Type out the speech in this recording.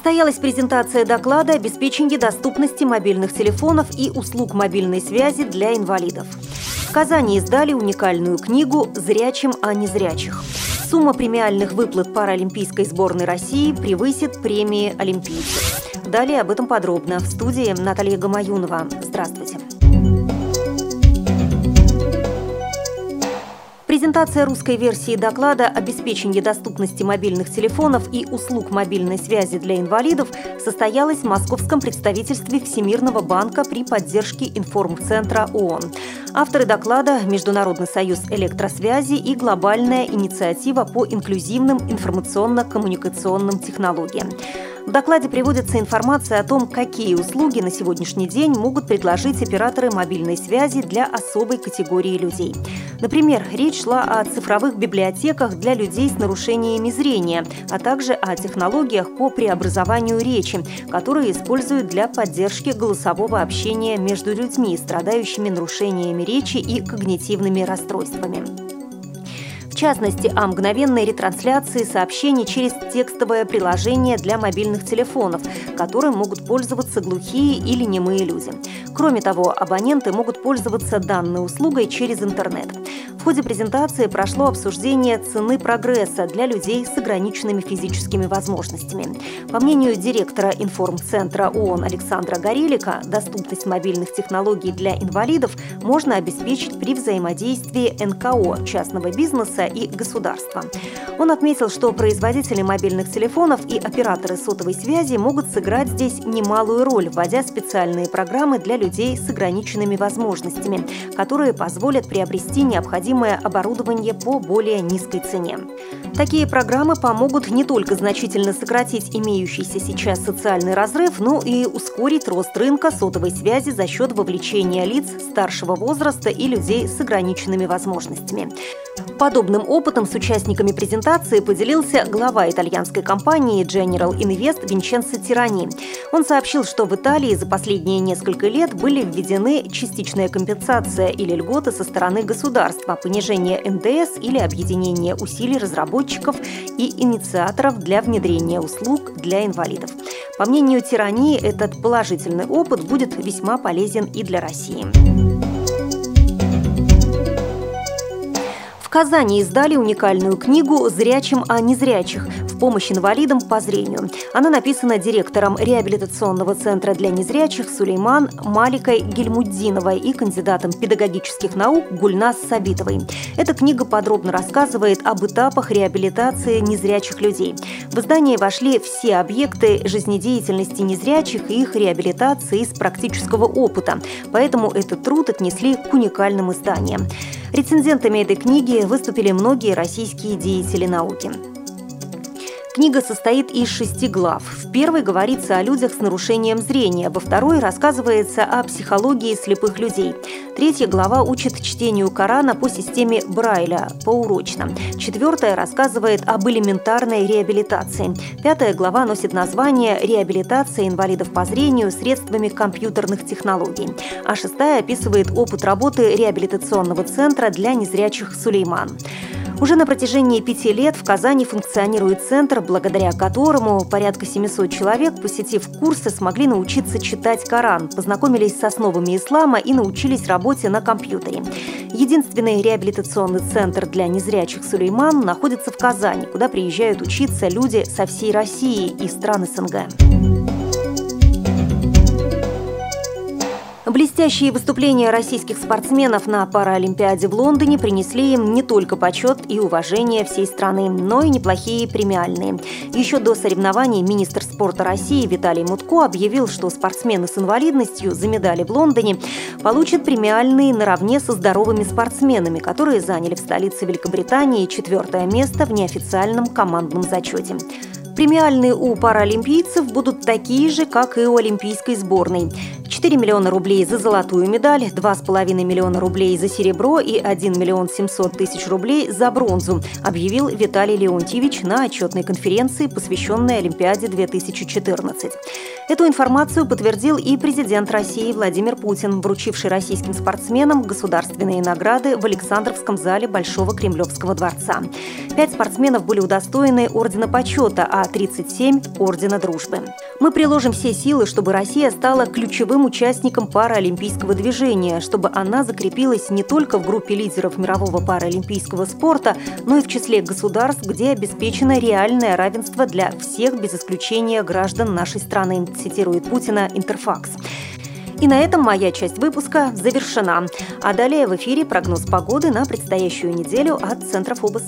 Состоялась презентация доклада «Обеспечение доступности мобильных телефонов и услуг мобильной связи для инвалидов». В Казани издали уникальную книгу «Зрячим о незрячих». Сумма премиальных выплат паралимпийской сборной России превысит премии олимпийцев. Далее об этом подробно в студии Наталья Гамаюнова. Здравствуйте. Презентация русской версии доклада «Обеспечение доступности мобильных телефонов и услуг мобильной связи для инвалидов» состоялась в московском представительстве Всемирного банка при поддержке информцентра ООН. Авторы доклада – Международный союз электросвязи и глобальная инициатива по инклюзивным информационно-коммуникационным технологиям. В докладе приводится информация о том, какие услуги на сегодняшний день могут предложить операторы мобильной связи для особой категории людей. Например, речь шла о цифровых библиотеках для людей с нарушениями зрения, а также о технологиях по преобразованию речи, которые используют для поддержки голосового общения между людьми, страдающими нарушениями речи и когнитивными расстройствами частности, о мгновенной ретрансляции сообщений через текстовое приложение для мобильных телефонов, которым могут пользоваться глухие или немые люди. Кроме того, абоненты могут пользоваться данной услугой через интернет. В ходе презентации прошло обсуждение цены прогресса для людей с ограниченными физическими возможностями. По мнению директора информцентра ООН Александра Горелика, доступность мобильных технологий для инвалидов можно обеспечить при взаимодействии НКО, частного бизнеса и государства. Он отметил, что производители мобильных телефонов и операторы сотовой связи могут сыграть здесь немалую роль, вводя специальные программы для людей с ограниченными возможностями, которые позволят приобрести необходимые необходимое оборудование по более низкой цене. Такие программы помогут не только значительно сократить имеющийся сейчас социальный разрыв, но и ускорить рост рынка сотовой связи за счет вовлечения лиц старшего возраста и людей с ограниченными возможностями. Подобным опытом с участниками презентации поделился глава итальянской компании General Invest Винченцо Тирани. Он сообщил, что в Италии за последние несколько лет были введены частичная компенсация или льготы со стороны государства, понижение НДС или объединение усилий разработчиков и инициаторов для внедрения услуг для инвалидов. По мнению Тирани, этот положительный опыт будет весьма полезен и для России. В Казани издали уникальную книгу «Зрячим о незрячих. Помощь инвалидам по зрению». Она написана директором реабилитационного центра для незрячих Сулейман Маликой Гельмуддиновой и кандидатом педагогических наук Гульнас Сабитовой. Эта книга подробно рассказывает об этапах реабилитации незрячих людей. В издание вошли все объекты жизнедеятельности незрячих и их реабилитации из практического опыта, поэтому этот труд отнесли к уникальным изданиям. Рецензентами этой книги выступили многие российские деятели науки. Книга состоит из шести глав. В первой говорится о людях с нарушением зрения, во второй рассказывается о психологии слепых людей. Третья глава учит чтению Корана по системе Брайля, поурочно. Четвертая рассказывает об элементарной реабилитации. Пятая глава носит название «Реабилитация инвалидов по зрению средствами компьютерных технологий». А шестая описывает опыт работы реабилитационного центра для незрячих «Сулейман». Уже на протяжении пяти лет в Казани функционирует центр, благодаря которому порядка 700 человек, посетив курсы, смогли научиться читать Коран, познакомились с основами ислама и научились работе на компьютере. Единственный реабилитационный центр для незрячих Сулейман находится в Казани, куда приезжают учиться люди со всей России и стран СНГ. Блестящие выступления российских спортсменов на Паралимпиаде в Лондоне принесли им не только почет и уважение всей страны, но и неплохие премиальные. Еще до соревнований министр спорта России Виталий Мутко объявил, что спортсмены с инвалидностью за медали в Лондоне получат премиальные наравне со здоровыми спортсменами, которые заняли в столице Великобритании четвертое место в неофициальном командном зачете. Премиальные у паралимпийцев будут такие же, как и у олимпийской сборной. 4 миллиона рублей за золотую медаль, 2,5 миллиона рублей за серебро и 1 миллион 700 тысяч рублей за бронзу, объявил Виталий Леонтьевич на отчетной конференции, посвященной Олимпиаде 2014. Эту информацию подтвердил и президент России Владимир Путин, вручивший российским спортсменам государственные награды в Александровском зале Большого Кремлевского дворца. Пять спортсменов были удостоены Ордена Почета, а 37 – Ордена Дружбы. Мы приложим все силы, чтобы Россия стала ключевым участником паралимпийского движения, чтобы она закрепилась не только в группе лидеров мирового паралимпийского спорта, но и в числе государств, где обеспечено реальное равенство для всех без исключения граждан нашей страны, цитирует Путина Интерфакс. И на этом моя часть выпуска завершена. А далее в эфире прогноз погоды на предстоящую неделю от Центра Фобос.